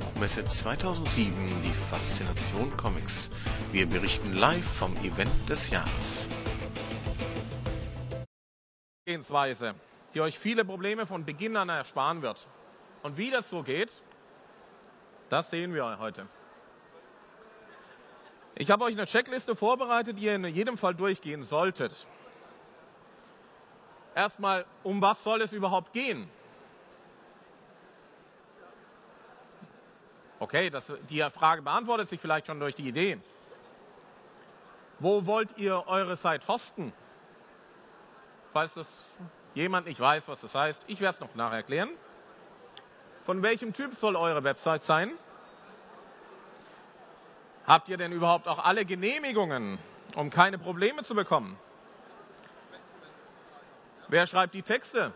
Buchmesse 2007 die Faszination Comics. Wir berichten live vom Event des Jahres. Die euch viele Probleme von Beginn an ersparen wird. Und wie das so geht, das sehen wir heute. Ich habe euch eine Checkliste vorbereitet, die ihr in jedem Fall durchgehen solltet. Erstmal, um was soll es überhaupt gehen? Okay, das, die Frage beantwortet sich vielleicht schon durch die Idee. Wo wollt ihr eure Site hosten? Falls das jemand nicht weiß, was das heißt, ich werde es noch nachher erklären. Von welchem Typ soll eure Website sein? Habt ihr denn überhaupt auch alle Genehmigungen, um keine Probleme zu bekommen? Wer schreibt die Texte?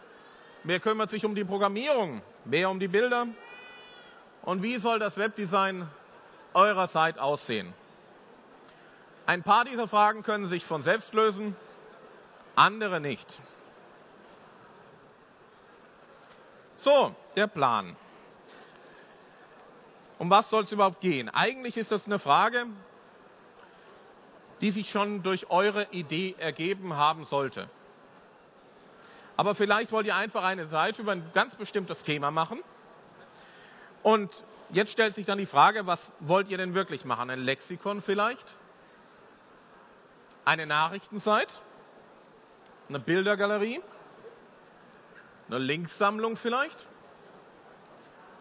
Wer kümmert sich um die Programmierung? Wer um die Bilder? Und wie soll das Webdesign eurer Site aussehen? Ein paar dieser Fragen können sich von selbst lösen, andere nicht. So, der Plan. Um was soll es überhaupt gehen? Eigentlich ist das eine Frage, die sich schon durch eure Idee ergeben haben sollte. Aber vielleicht wollt ihr einfach eine Seite über ein ganz bestimmtes Thema machen. Und jetzt stellt sich dann die Frage, was wollt ihr denn wirklich machen? Ein Lexikon vielleicht? Eine Nachrichtenseite? Eine Bildergalerie? Eine Linksammlung vielleicht?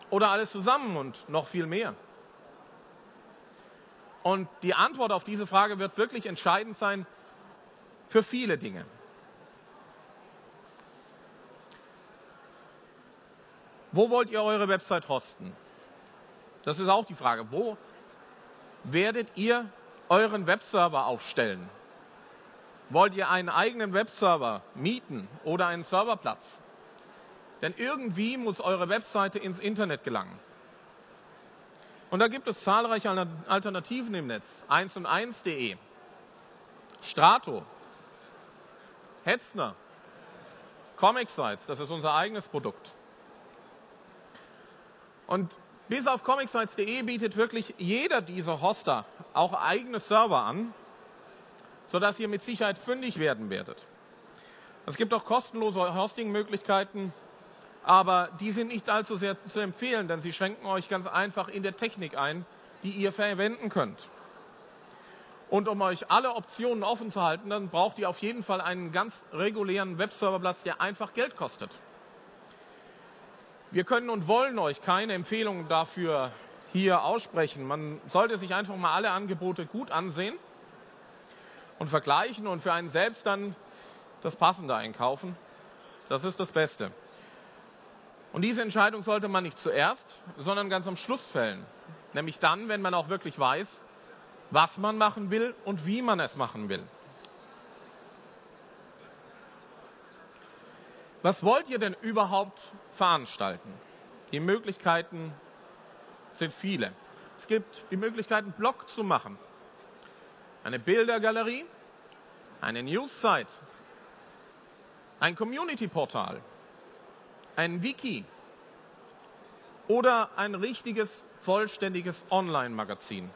Oder alles zusammen und noch viel mehr? Und die Antwort auf diese Frage wird wirklich entscheidend sein für viele Dinge. Wo wollt ihr eure Website hosten? Das ist auch die Frage. Wo werdet ihr euren Webserver aufstellen? Wollt ihr einen eigenen Webserver mieten oder einen Serverplatz? Denn irgendwie muss eure Webseite ins Internet gelangen. Und da gibt es zahlreiche Alternativen im Netz. 1 und 1.de, Strato, Hetzner, Comic Sites, das ist unser eigenes Produkt. Und bis auf comicsites.de bietet wirklich jeder dieser Hoster auch eigene Server an, sodass ihr mit Sicherheit fündig werden werdet. Es gibt auch kostenlose Hosting-Möglichkeiten, aber die sind nicht allzu sehr zu empfehlen, denn sie schränken euch ganz einfach in der Technik ein, die ihr verwenden könnt. Und um euch alle Optionen offen zu halten, dann braucht ihr auf jeden Fall einen ganz regulären Webserverplatz, der einfach Geld kostet. Wir können und wollen euch keine Empfehlungen dafür hier aussprechen. Man sollte sich einfach mal alle Angebote gut ansehen und vergleichen und für einen selbst dann das Passende einkaufen. Das ist das Beste. Und diese Entscheidung sollte man nicht zuerst, sondern ganz am Schluss fällen. Nämlich dann, wenn man auch wirklich weiß, was man machen will und wie man es machen will. Was wollt ihr denn überhaupt veranstalten? Die Möglichkeiten sind viele. Es gibt die Möglichkeit, einen Blog zu machen, eine Bildergalerie, eine Newssite, ein Community-Portal, ein Wiki oder ein richtiges, vollständiges Online-Magazin.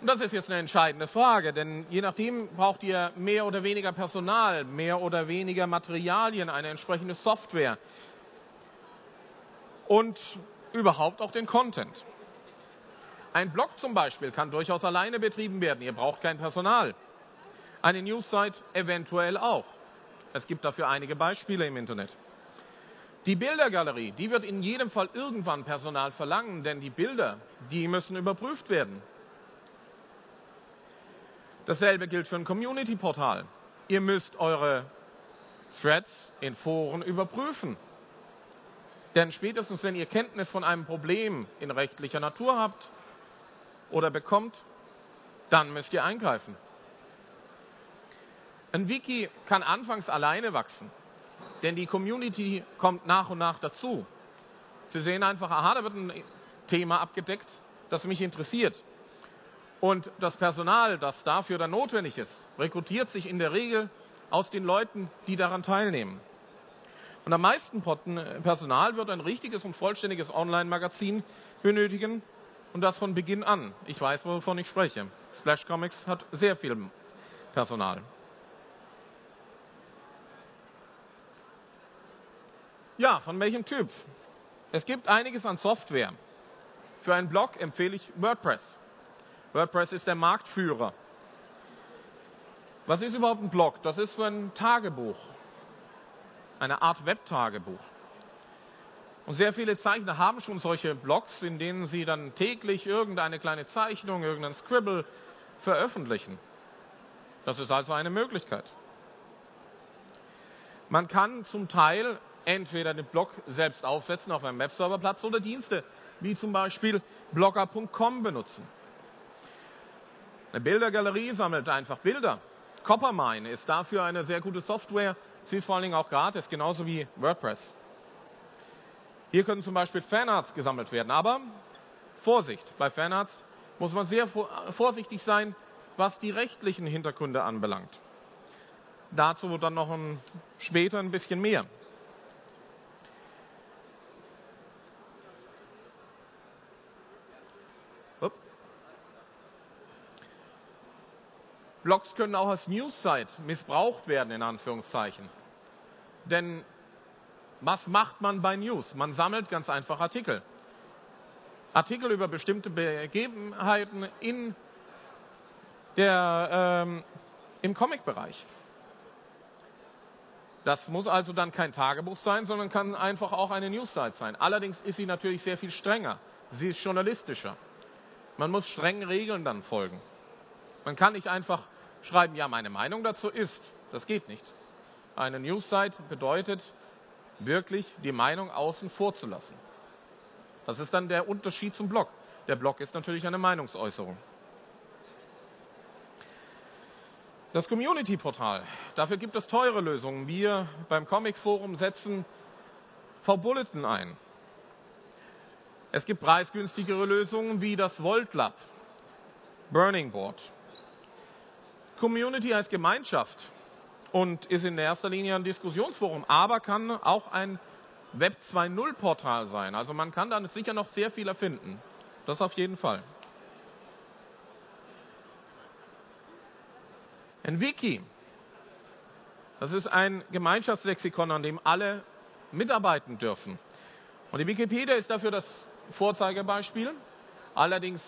Und das ist jetzt eine entscheidende Frage, denn je nachdem braucht ihr mehr oder weniger Personal, mehr oder weniger Materialien, eine entsprechende Software und überhaupt auch den Content. Ein Blog zum Beispiel kann durchaus alleine betrieben werden. Ihr braucht kein Personal. Eine Newssite eventuell auch. Es gibt dafür einige Beispiele im Internet. Die Bildergalerie, die wird in jedem Fall irgendwann Personal verlangen, denn die Bilder, die müssen überprüft werden. Dasselbe gilt für ein Community-Portal. Ihr müsst eure Threads in Foren überprüfen. Denn spätestens, wenn ihr Kenntnis von einem Problem in rechtlicher Natur habt oder bekommt, dann müsst ihr eingreifen. Ein Wiki kann anfangs alleine wachsen, denn die Community kommt nach und nach dazu. Sie sehen einfach, aha, da wird ein Thema abgedeckt, das mich interessiert. Und das Personal, das dafür dann notwendig ist, rekrutiert sich in der Regel aus den Leuten, die daran teilnehmen. Und am meisten Personal wird ein richtiges und vollständiges Online-Magazin benötigen und das von Beginn an. Ich weiß, wovon ich spreche. Splash Comics hat sehr viel Personal. Ja, von welchem Typ? Es gibt einiges an Software. Für einen Blog empfehle ich WordPress. WordPress ist der Marktführer. Was ist überhaupt ein Blog? Das ist so ein Tagebuch, eine Art Webtagebuch. Und sehr viele Zeichner haben schon solche Blogs, in denen sie dann täglich irgendeine kleine Zeichnung, irgendein Scribble veröffentlichen. Das ist also eine Möglichkeit. Man kann zum Teil entweder den Blog selbst aufsetzen auf einem Webserverplatz oder Dienste wie zum Beispiel blogger.com benutzen. Eine Bildergalerie sammelt einfach Bilder. Coppermine ist dafür eine sehr gute Software. Sie ist vor allen Dingen auch gratis, genauso wie WordPress. Hier können zum Beispiel Fanarts gesammelt werden. Aber Vorsicht, bei Fanarts muss man sehr vorsichtig sein, was die rechtlichen Hintergründe anbelangt. Dazu dann noch ein, später ein bisschen mehr. Blogs können auch als News-Site missbraucht werden, in Anführungszeichen. Denn was macht man bei News? Man sammelt ganz einfach Artikel. Artikel über bestimmte Begebenheiten in der, ähm, im Comic-Bereich. Das muss also dann kein Tagebuch sein, sondern kann einfach auch eine News-Site sein. Allerdings ist sie natürlich sehr viel strenger. Sie ist journalistischer. Man muss strengen Regeln dann folgen. Man kann nicht einfach schreiben, ja, meine Meinung dazu ist. Das geht nicht. Eine News-Site bedeutet wirklich, die Meinung außen vor zu lassen. Das ist dann der Unterschied zum Blog. Der Blog ist natürlich eine Meinungsäußerung. Das Community-Portal. Dafür gibt es teure Lösungen. Wir beim Comic Forum setzen V-Bulletin ein. Es gibt preisgünstigere Lösungen wie das Volt Lab, Burning Board. Community als Gemeinschaft und ist in erster Linie ein Diskussionsforum, aber kann auch ein Web 2.0 Portal sein. Also man kann da sicher noch sehr viel erfinden. Das auf jeden Fall. Ein Wiki. Das ist ein Gemeinschaftslexikon, an dem alle mitarbeiten dürfen. Und die Wikipedia ist dafür das Vorzeigebeispiel. Allerdings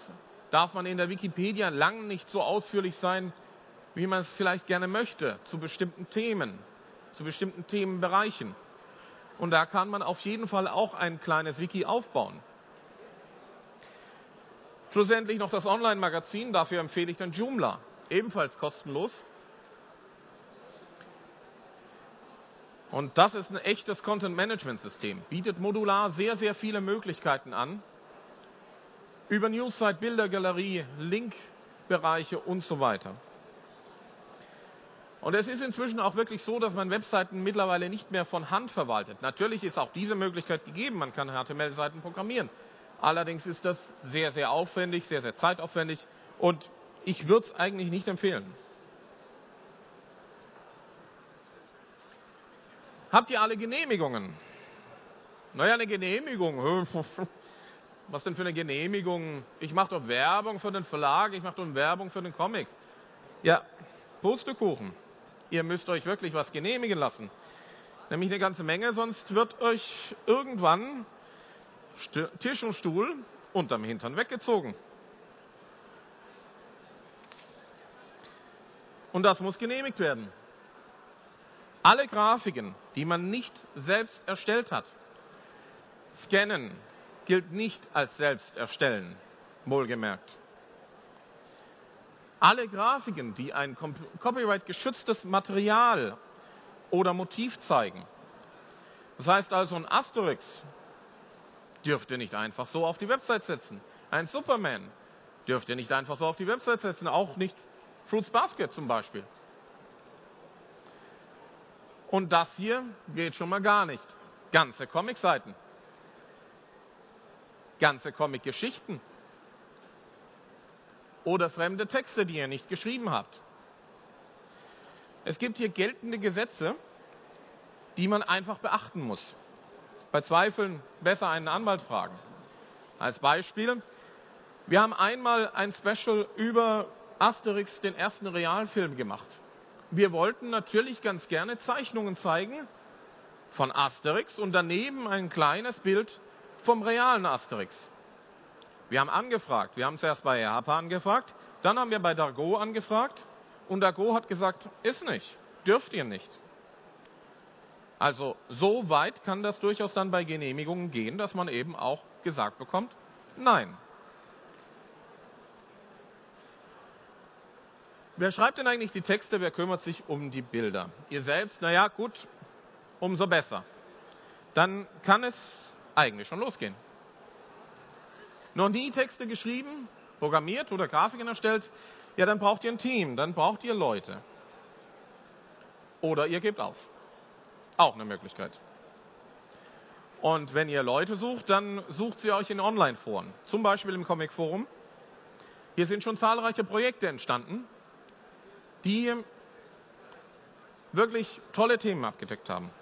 darf man in der Wikipedia lang nicht so ausführlich sein, wie man es vielleicht gerne möchte, zu bestimmten Themen, zu bestimmten Themenbereichen. Und da kann man auf jeden Fall auch ein kleines Wiki aufbauen. Schlussendlich noch das Online-Magazin, dafür empfehle ich dann Joomla, ebenfalls kostenlos. Und das ist ein echtes Content-Management-System, bietet modular sehr, sehr viele Möglichkeiten an. Über Newsite, Bildergalerie, Linkbereiche und so weiter. Und es ist inzwischen auch wirklich so, dass man Webseiten mittlerweile nicht mehr von Hand verwaltet. Natürlich ist auch diese Möglichkeit gegeben, man kann HTML-Seiten programmieren. Allerdings ist das sehr, sehr aufwendig, sehr, sehr zeitaufwendig und ich würde es eigentlich nicht empfehlen. Habt ihr alle Genehmigungen? Naja, eine Genehmigung. Was denn für eine Genehmigung? Ich mache doch Werbung für den Verlag, ich mache doch Werbung für den Comic. Ja, Pustekuchen ihr müsst euch wirklich was genehmigen lassen. Nämlich eine ganze Menge, sonst wird euch irgendwann Tisch und Stuhl unterm Hintern weggezogen. Und das muss genehmigt werden. Alle Grafiken, die man nicht selbst erstellt hat, scannen gilt nicht als selbst erstellen, wohlgemerkt alle Grafiken, die ein copyright-geschütztes Material oder Motiv zeigen. Das heißt also, ein Asterix dürft ihr nicht einfach so auf die Website setzen. Ein Superman dürft ihr nicht einfach so auf die Website setzen, auch nicht Fruits Basket zum Beispiel. Und das hier geht schon mal gar nicht. Ganze Comicseiten. Ganze Comic-Geschichten oder fremde Texte, die ihr nicht geschrieben habt. Es gibt hier geltende Gesetze, die man einfach beachten muss. Bei Zweifeln besser einen Anwalt fragen. Als Beispiel, wir haben einmal ein Special über Asterix, den ersten Realfilm gemacht. Wir wollten natürlich ganz gerne Zeichnungen zeigen von Asterix und daneben ein kleines Bild vom realen Asterix. Wir haben angefragt. Wir haben zuerst bei Japan angefragt, dann haben wir bei Dargo angefragt und Dargo hat gesagt, ist nicht, dürft ihr nicht. Also so weit kann das durchaus dann bei Genehmigungen gehen, dass man eben auch gesagt bekommt, nein. Wer schreibt denn eigentlich die Texte? Wer kümmert sich um die Bilder? Ihr selbst? Naja, gut, umso besser. Dann kann es eigentlich schon losgehen. Noch nie Texte geschrieben, programmiert oder Grafiken erstellt? Ja, dann braucht ihr ein Team, dann braucht ihr Leute. Oder ihr gebt auf. Auch eine Möglichkeit. Und wenn ihr Leute sucht, dann sucht sie euch in Online-Foren, zum Beispiel im Comic Forum. Hier sind schon zahlreiche Projekte entstanden, die wirklich tolle Themen abgedeckt haben.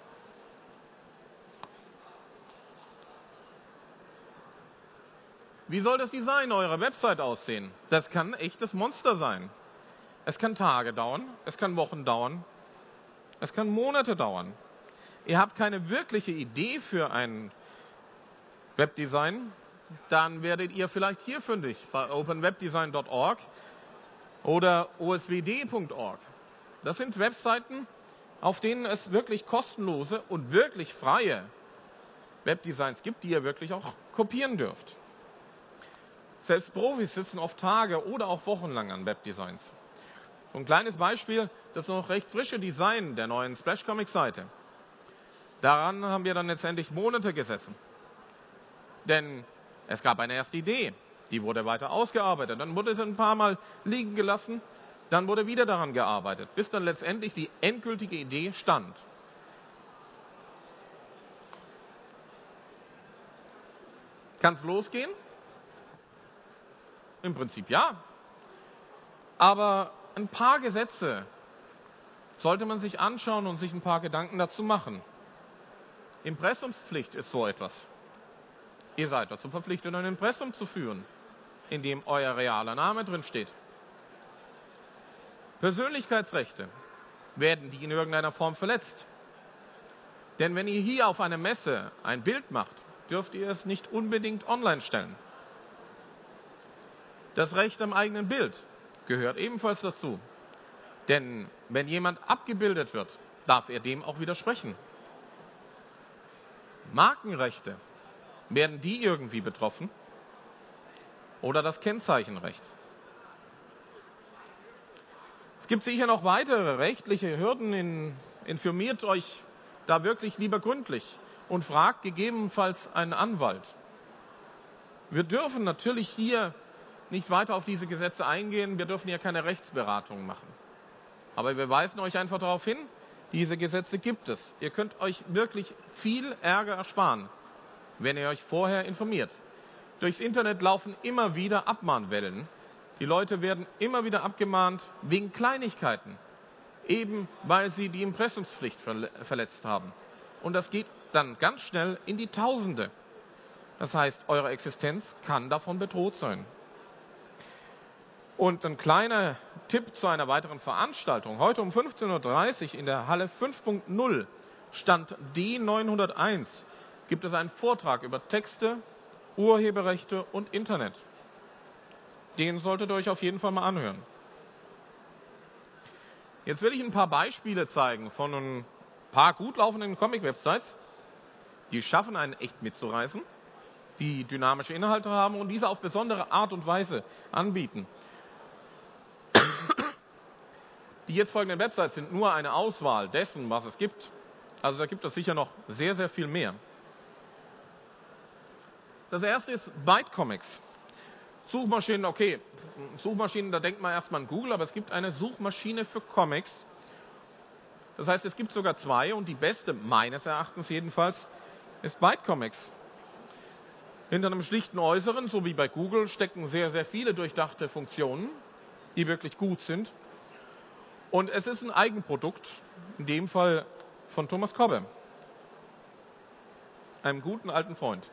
Wie soll das Design eurer Website aussehen? Das kann ein echtes Monster sein. Es kann Tage dauern, es kann Wochen dauern, es kann Monate dauern ihr habt keine wirkliche Idee für ein Webdesign, dann werdet ihr vielleicht hier fündig bei openwebdesign.org oder oswd.org. Das sind Webseiten, auf denen es wirklich kostenlose und wirklich freie Webdesigns gibt, die ihr wirklich auch kopieren dürft. Selbst Profis sitzen oft Tage oder auch wochenlang an Webdesigns. So ein kleines Beispiel, das noch recht frische Design der neuen Splash Comic Seite. Daran haben wir dann letztendlich Monate gesessen. Denn es gab eine erste Idee, die wurde weiter ausgearbeitet, dann wurde sie ein paar Mal liegen gelassen, dann wurde wieder daran gearbeitet, bis dann letztendlich die endgültige Idee stand. Kann es losgehen? Im Prinzip ja. Aber ein paar Gesetze sollte man sich anschauen und sich ein paar Gedanken dazu machen. Impressumspflicht ist so etwas. Ihr seid dazu verpflichtet, ein Impressum zu führen, in dem euer realer Name drin steht. Persönlichkeitsrechte werden die in irgendeiner Form verletzt. Denn wenn ihr hier auf einer Messe ein Bild macht, dürft ihr es nicht unbedingt online stellen. Das Recht am eigenen Bild gehört ebenfalls dazu. Denn wenn jemand abgebildet wird, darf er dem auch widersprechen. Markenrechte, werden die irgendwie betroffen? Oder das Kennzeichenrecht? Es gibt sicher noch weitere rechtliche Hürden. In, informiert euch da wirklich lieber gründlich und fragt gegebenenfalls einen Anwalt. Wir dürfen natürlich hier nicht weiter auf diese Gesetze eingehen. Wir dürfen hier keine Rechtsberatung machen. Aber wir weisen euch einfach darauf hin, diese Gesetze gibt es. Ihr könnt euch wirklich viel Ärger ersparen, wenn ihr euch vorher informiert. Durchs Internet laufen immer wieder Abmahnwellen. Die Leute werden immer wieder abgemahnt wegen Kleinigkeiten, eben weil sie die Impressumspflicht verletzt haben. Und das geht dann ganz schnell in die Tausende. Das heißt, eure Existenz kann davon bedroht sein. Und ein kleiner Tipp zu einer weiteren Veranstaltung. Heute um 15.30 Uhr in der Halle 5.0 Stand D901 gibt es einen Vortrag über Texte, Urheberrechte und Internet. Den solltet ihr euch auf jeden Fall mal anhören. Jetzt will ich ein paar Beispiele zeigen von ein paar gut laufenden Comic-Websites, die schaffen, einen echt mitzureißen, die dynamische Inhalte haben und diese auf besondere Art und Weise anbieten. Die jetzt folgenden Websites sind nur eine Auswahl dessen, was es gibt. Also da gibt es sicher noch sehr, sehr viel mehr. Das erste ist Bytecomics. Suchmaschinen, okay, Suchmaschinen, da denkt man erstmal an Google, aber es gibt eine Suchmaschine für Comics. Das heißt, es gibt sogar zwei und die beste, meines Erachtens jedenfalls, ist Bytecomics. Hinter einem schlichten Äußeren, so wie bei Google, stecken sehr, sehr viele durchdachte Funktionen, die wirklich gut sind. Und es ist ein Eigenprodukt, in dem Fall von Thomas Kobbe. einem guten alten Freund.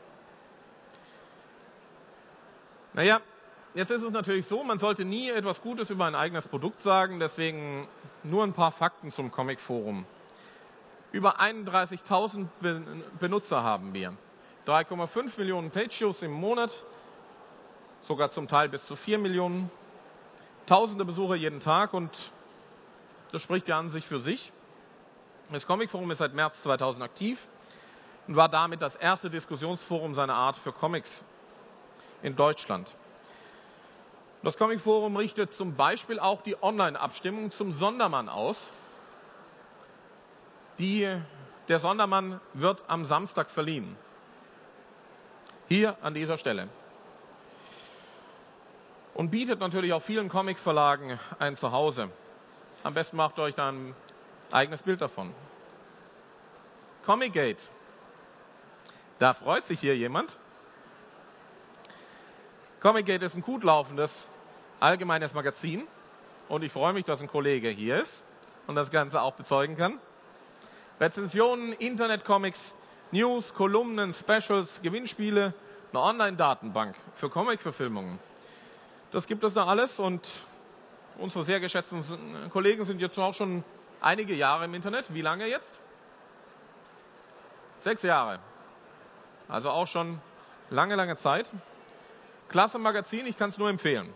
Naja, jetzt ist es natürlich so, man sollte nie etwas Gutes über ein eigenes Produkt sagen, deswegen nur ein paar Fakten zum Comic Forum. Über 31.000 Benutzer haben wir. 3,5 Millionen Page-Views im Monat, sogar zum Teil bis zu 4 Millionen. Tausende Besucher jeden Tag und das spricht ja an sich für sich. Das Comic Forum ist seit März 2000 aktiv und war damit das erste Diskussionsforum seiner Art für Comics in Deutschland. Das Comic Forum richtet zum Beispiel auch die Online-Abstimmung zum Sondermann aus. Die, der Sondermann wird am Samstag verliehen. Hier an dieser Stelle. Und bietet natürlich auch vielen Comicverlagen ein Zuhause. Am besten macht euch da ein eigenes Bild davon. Comicgate. Da freut sich hier jemand. Comicgate ist ein gut laufendes allgemeines Magazin und ich freue mich, dass ein Kollege hier ist und das Ganze auch bezeugen kann. Rezensionen, Internetcomics, News, Kolumnen, Specials, Gewinnspiele, eine Online-Datenbank für Comic-Verfilmungen. Das gibt es da alles und unsere sehr geschätzten Kollegen sind jetzt auch schon einige Jahre im Internet. Wie lange jetzt? Sechs Jahre. Also auch schon lange, lange Zeit. Klasse Magazin, ich kann es nur empfehlen.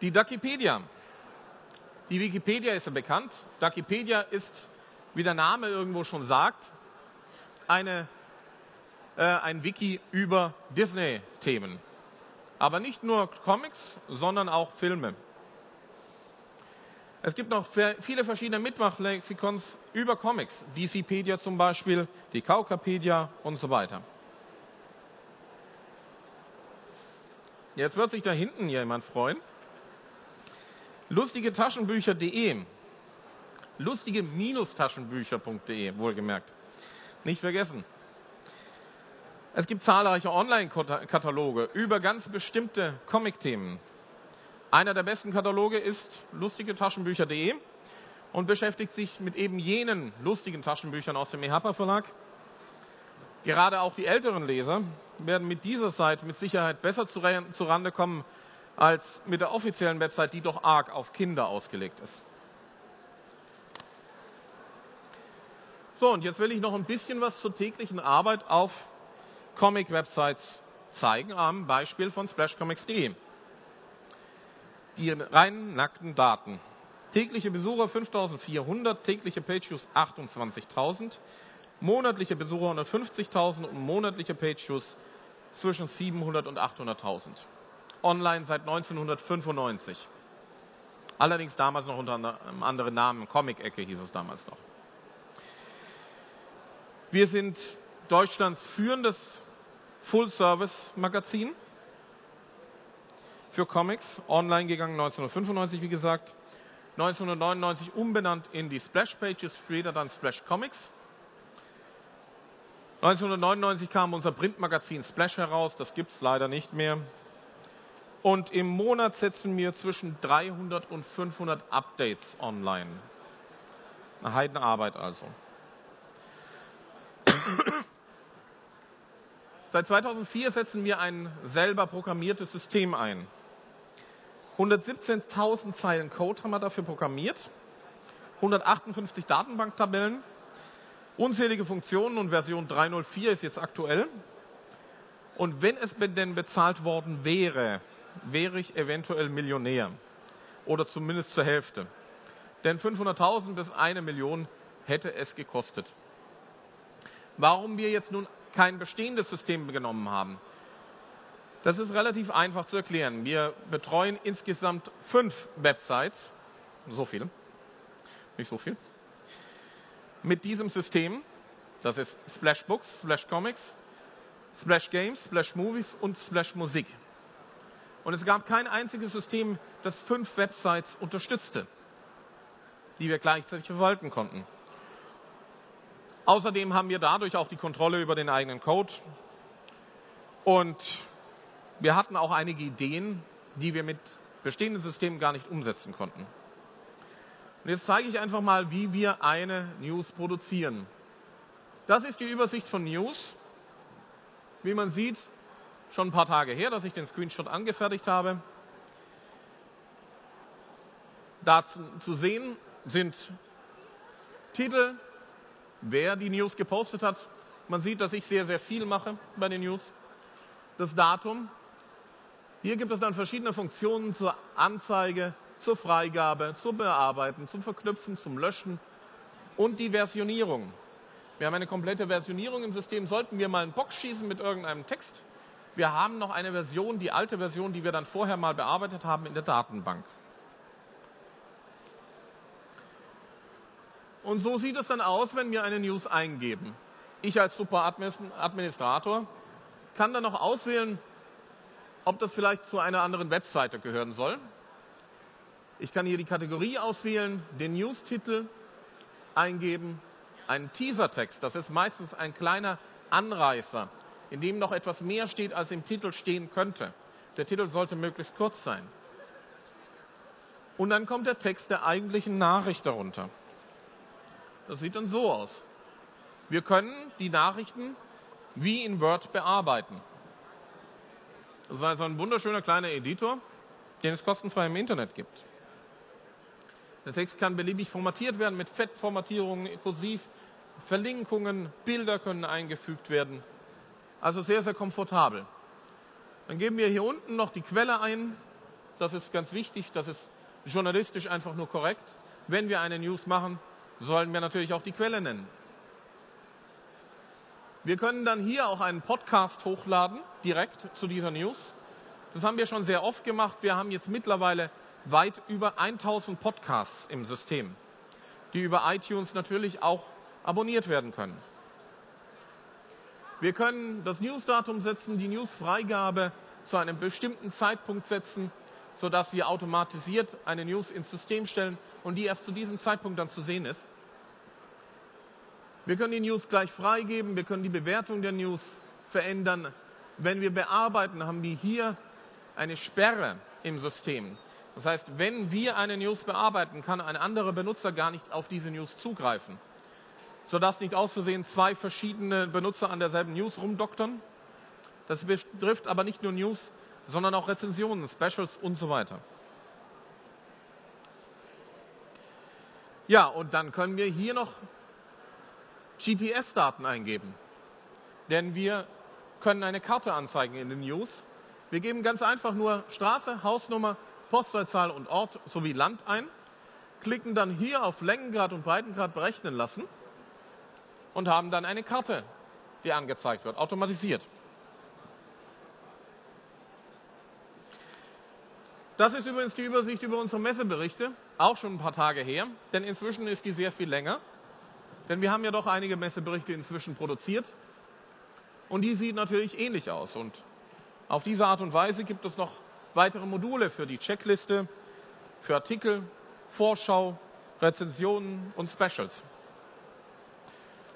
Die Duckipedia. Die Wikipedia ist ja bekannt. Duckipedia ist wie der Name irgendwo schon sagt, eine, äh, ein Wiki über Disney-Themen. Aber nicht nur Comics, sondern auch Filme. Es gibt noch viele verschiedene Mitmachlexikons über Comics. DCpedia zum Beispiel, die Kaukapedia und so weiter. Jetzt wird sich da hinten jemand freuen. Lustigetaschenbücher.de lustige-taschenbücher.de, wohlgemerkt. Nicht vergessen. Es gibt zahlreiche Online-Kataloge über ganz bestimmte Comic-Themen. Einer der besten Kataloge ist lustigetaschenbücher.de und beschäftigt sich mit eben jenen lustigen Taschenbüchern aus dem EHAPA Verlag. Gerade auch die älteren Leser werden mit dieser Seite mit Sicherheit besser zurande kommen als mit der offiziellen Website, die doch arg auf Kinder ausgelegt ist. So, und jetzt will ich noch ein bisschen was zur täglichen Arbeit auf Comic-Websites zeigen, am Beispiel von splashcomics.de. Die rein nackten Daten. Tägliche Besucher 5400, tägliche Pageviews 28.000, monatliche Besucher 150.000 und monatliche Pageviews zwischen 700 und 800.000. Online seit 1995. Allerdings damals noch unter einem anderen Namen, Comic-Ecke hieß es damals noch. Wir sind Deutschlands führendes Full-Service-Magazin für Comics, online gegangen 1995, wie gesagt. 1999 umbenannt in die Splash Pages, später dann Splash Comics. 1999 kam unser Printmagazin Splash heraus, das gibt es leider nicht mehr. Und im Monat setzen wir zwischen 300 und 500 Updates online. Eine Heidenarbeit also. Seit 2004 setzen wir ein selber programmiertes System ein. 117.000 Zeilen Code haben wir dafür programmiert, 158 Datenbanktabellen, unzählige Funktionen und Version 3.04 ist jetzt aktuell. Und wenn es denn bezahlt worden wäre, wäre ich eventuell Millionär oder zumindest zur Hälfte. Denn 500.000 bis eine Million hätte es gekostet. Warum wir jetzt nun kein bestehendes System genommen haben, das ist relativ einfach zu erklären. Wir betreuen insgesamt fünf Websites, so viele, nicht so viel, mit diesem System. Das ist Splash Books, Splash Comics, Splash Games, Splash Movies und Splash Musik. Und es gab kein einziges System, das fünf Websites unterstützte, die wir gleichzeitig verwalten konnten. Außerdem haben wir dadurch auch die Kontrolle über den eigenen Code. Und wir hatten auch einige Ideen, die wir mit bestehenden Systemen gar nicht umsetzen konnten. Und jetzt zeige ich einfach mal, wie wir eine News produzieren. Das ist die Übersicht von News. Wie man sieht, schon ein paar Tage her, dass ich den Screenshot angefertigt habe. Da zu sehen sind Titel, wer die News gepostet hat. Man sieht, dass ich sehr, sehr viel mache bei den News. Das Datum. Hier gibt es dann verschiedene Funktionen zur Anzeige zur Freigabe, zum Bearbeiten, zum Verknüpfen, zum Löschen und die Versionierung. Wir haben eine komplette Versionierung im System. Sollten wir mal einen Box schießen mit irgendeinem Text, wir haben noch eine Version, die alte Version, die wir dann vorher mal bearbeitet haben in der Datenbank. Und so sieht es dann aus, wenn wir eine News eingeben. Ich als Super-Administrator kann dann noch auswählen, ob das vielleicht zu einer anderen Webseite gehören soll. Ich kann hier die Kategorie auswählen, den News-Titel eingeben, einen Teasertext. Das ist meistens ein kleiner Anreißer, in dem noch etwas mehr steht, als im Titel stehen könnte. Der Titel sollte möglichst kurz sein. Und dann kommt der Text der eigentlichen Nachricht darunter. Das sieht dann so aus. Wir können die Nachrichten wie in Word bearbeiten. Das ist also ein wunderschöner kleiner Editor, den es kostenfrei im Internet gibt. Der Text kann beliebig formatiert werden mit Fettformatierungen, kursiv, Verlinkungen, Bilder können eingefügt werden. Also sehr, sehr komfortabel. Dann geben wir hier unten noch die Quelle ein. Das ist ganz wichtig, das ist journalistisch einfach nur korrekt. Wenn wir eine News machen, sollen wir natürlich auch die Quelle nennen. Wir können dann hier auch einen Podcast hochladen, direkt zu dieser News. Das haben wir schon sehr oft gemacht. Wir haben jetzt mittlerweile weit über 1000 Podcasts im System, die über iTunes natürlich auch abonniert werden können. Wir können das Newsdatum setzen, die Newsfreigabe zu einem bestimmten Zeitpunkt setzen, sodass wir automatisiert eine News ins System stellen und die erst zu diesem Zeitpunkt dann zu sehen ist. Wir können die News gleich freigeben, wir können die Bewertung der News verändern. Wenn wir bearbeiten, haben wir hier eine Sperre im System. Das heißt, wenn wir eine News bearbeiten, kann ein anderer Benutzer gar nicht auf diese News zugreifen, sodass nicht aus Versehen zwei verschiedene Benutzer an derselben News rumdoktern. Das betrifft aber nicht nur News, sondern auch Rezensionen, Specials und so weiter. Ja, und dann können wir hier noch GPS-Daten eingeben. Denn wir können eine Karte anzeigen in den News. Wir geben ganz einfach nur Straße, Hausnummer, Postleitzahl und Ort sowie Land ein, klicken dann hier auf Längengrad und Breitengrad berechnen lassen und haben dann eine Karte, die angezeigt wird, automatisiert. Das ist übrigens die Übersicht über unsere Messeberichte, auch schon ein paar Tage her, denn inzwischen ist die sehr viel länger, denn wir haben ja doch einige Messeberichte inzwischen produziert und die sieht natürlich ähnlich aus und auf diese Art und Weise gibt es noch weitere Module für die Checkliste, für Artikel, Vorschau, Rezensionen und Specials.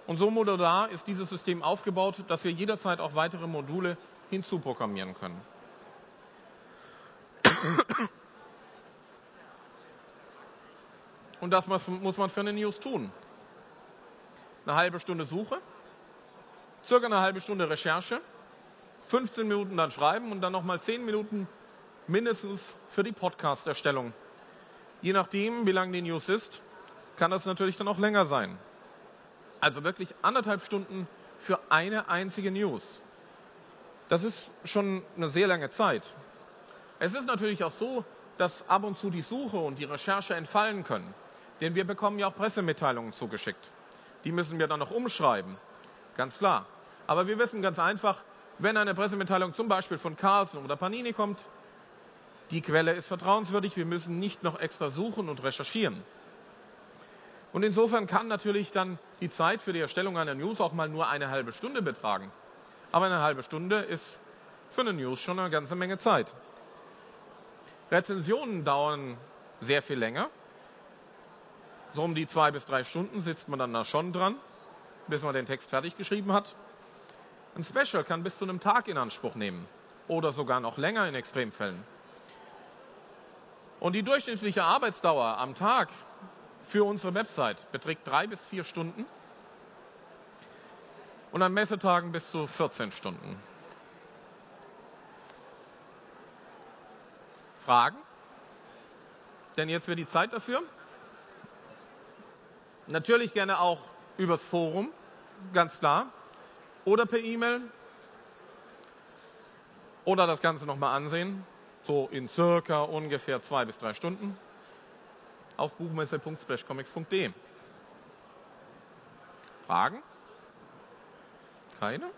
Und so modular ist dieses System aufgebaut, dass wir jederzeit auch weitere Module hinzuprogrammieren können. Und das muss man für eine News tun. Eine halbe Stunde Suche, circa eine halbe Stunde Recherche, 15 Minuten dann schreiben und dann nochmal 10 Minuten mindestens für die Podcast-Erstellung. Je nachdem, wie lang die News ist, kann das natürlich dann auch länger sein. Also wirklich anderthalb Stunden für eine einzige News. Das ist schon eine sehr lange Zeit. Es ist natürlich auch so, dass ab und zu die Suche und die Recherche entfallen können. Denn wir bekommen ja auch Pressemitteilungen zugeschickt. Die müssen wir dann noch umschreiben. Ganz klar. Aber wir wissen ganz einfach, wenn eine Pressemitteilung zum Beispiel von Carlsen oder Panini kommt, die Quelle ist vertrauenswürdig, wir müssen nicht noch extra suchen und recherchieren. Und insofern kann natürlich dann die Zeit für die Erstellung einer News auch mal nur eine halbe Stunde betragen. Aber eine halbe Stunde ist für eine News schon eine ganze Menge Zeit. Rezensionen dauern sehr viel länger. So um die zwei bis drei Stunden sitzt man dann da schon dran, bis man den Text fertig geschrieben hat. Ein Special kann bis zu einem Tag in Anspruch nehmen oder sogar noch länger in Extremfällen. Und die durchschnittliche Arbeitsdauer am Tag für unsere Website beträgt drei bis vier Stunden und an Messetagen bis zu 14 Stunden. Fragen? Denn jetzt wird die Zeit dafür. Natürlich gerne auch übers Forum, ganz klar. Oder per E-Mail. Oder das Ganze nochmal ansehen. So in circa ungefähr zwei bis drei Stunden. Auf buchmesse.splashcomics.de. Fragen? Keine?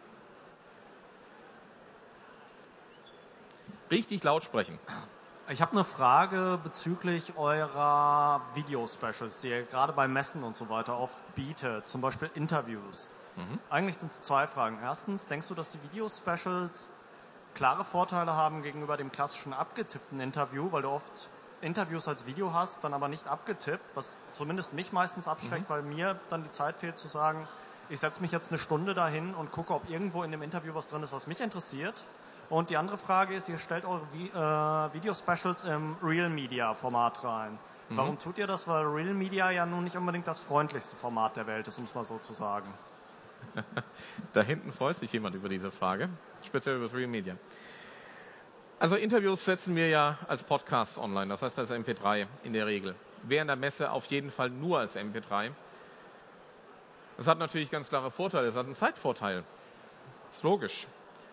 Richtig laut sprechen. Ich habe eine Frage bezüglich eurer Video-Specials, die ihr gerade bei Messen und so weiter oft bietet, zum Beispiel Interviews. Mhm. Eigentlich sind es zwei Fragen. Erstens, denkst du, dass die Video-Specials klare Vorteile haben gegenüber dem klassischen abgetippten Interview, weil du oft Interviews als Video hast, dann aber nicht abgetippt, was zumindest mich meistens abschreckt, mhm. weil mir dann die Zeit fehlt zu sagen, ich setze mich jetzt eine Stunde dahin und gucke, ob irgendwo in dem Interview was drin ist, was mich interessiert und die andere Frage ist, ihr stellt eure äh, Video-Specials im Real-Media-Format rein. Mhm. Warum tut ihr das? Weil Real Media ja nun nicht unbedingt das freundlichste Format der Welt ist, um es mal so zu sagen. da hinten freut sich jemand über diese Frage, speziell über das Real Media. Also Interviews setzen wir ja als Podcast online, das heißt als MP3 in der Regel. Während der Messe auf jeden Fall nur als MP3. Das hat natürlich ganz klare Vorteile. Es hat einen Zeitvorteil. Das ist logisch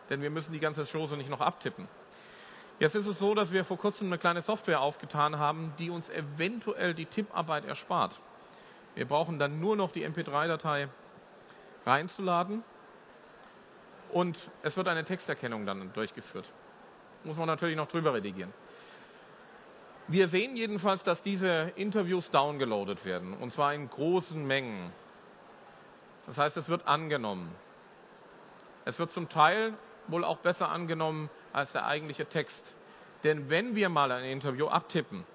denn wir müssen die ganze Chose nicht noch abtippen. Jetzt ist es so, dass wir vor kurzem eine kleine Software aufgetan haben, die uns eventuell die Tipparbeit erspart. Wir brauchen dann nur noch die MP3-Datei reinzuladen und es wird eine Texterkennung dann durchgeführt. Muss man natürlich noch drüber redigieren. Wir sehen jedenfalls, dass diese Interviews downgeloadet werden und zwar in großen Mengen. Das heißt, es wird angenommen. Es wird zum Teil wohl auch besser angenommen als der eigentliche Text. Denn wenn wir mal ein Interview abtippen,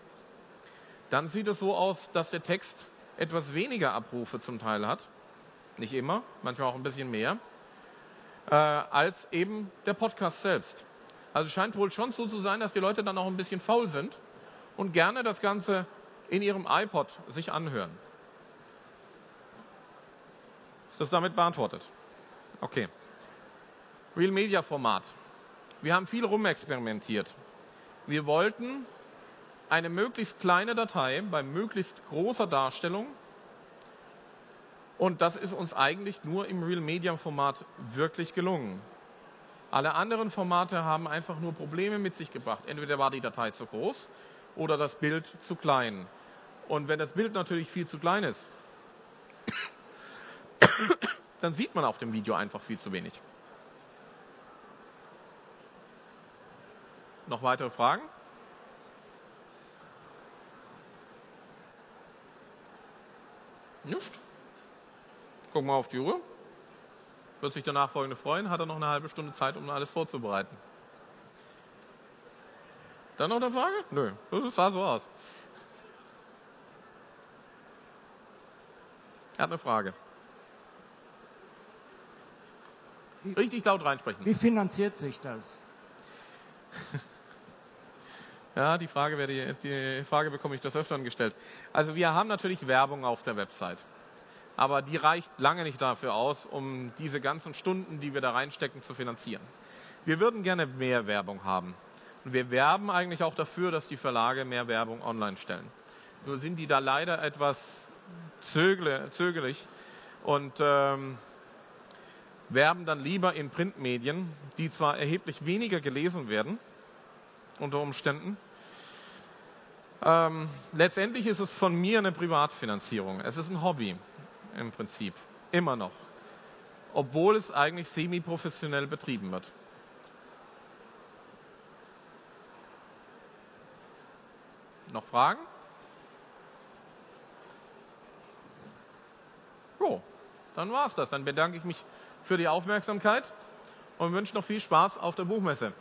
dann sieht es so aus, dass der Text etwas weniger Abrufe zum Teil hat. Nicht immer, manchmal auch ein bisschen mehr, äh, als eben der Podcast selbst. Also scheint wohl schon so zu sein, dass die Leute dann auch ein bisschen faul sind und gerne das Ganze in ihrem iPod sich anhören. Ist das damit beantwortet? Okay. Real Media Format. Wir haben viel rumexperimentiert. Wir wollten eine möglichst kleine Datei bei möglichst großer Darstellung und das ist uns eigentlich nur im Real Media Format wirklich gelungen. Alle anderen Formate haben einfach nur Probleme mit sich gebracht. Entweder war die Datei zu groß oder das Bild zu klein. Und wenn das Bild natürlich viel zu klein ist, dann sieht man auf dem Video einfach viel zu wenig. Noch weitere Fragen? Nicht? Gucken wir auf die Uhr. Wird sich der Nachfolgende freuen, hat er noch eine halbe Stunde Zeit, um alles vorzubereiten. Dann noch eine Frage? Nö, das sah so aus. Er hat eine Frage. Richtig laut reinsprechen. Wie finanziert sich das? Ja, die Frage, werde, die Frage bekomme ich das öfter gestellt. Also wir haben natürlich Werbung auf der Website. Aber die reicht lange nicht dafür aus, um diese ganzen Stunden, die wir da reinstecken, zu finanzieren. Wir würden gerne mehr Werbung haben. Und wir werben eigentlich auch dafür, dass die Verlage mehr Werbung online stellen. Nur sind die da leider etwas zögerlich und ähm, werben dann lieber in Printmedien, die zwar erheblich weniger gelesen werden, unter Umständen. Ähm, letztendlich ist es von mir eine Privatfinanzierung. Es ist ein Hobby im Prinzip, immer noch, obwohl es eigentlich semi-professionell betrieben wird. Noch Fragen? So, dann war's das. Dann bedanke ich mich für die Aufmerksamkeit und wünsche noch viel Spaß auf der Buchmesse.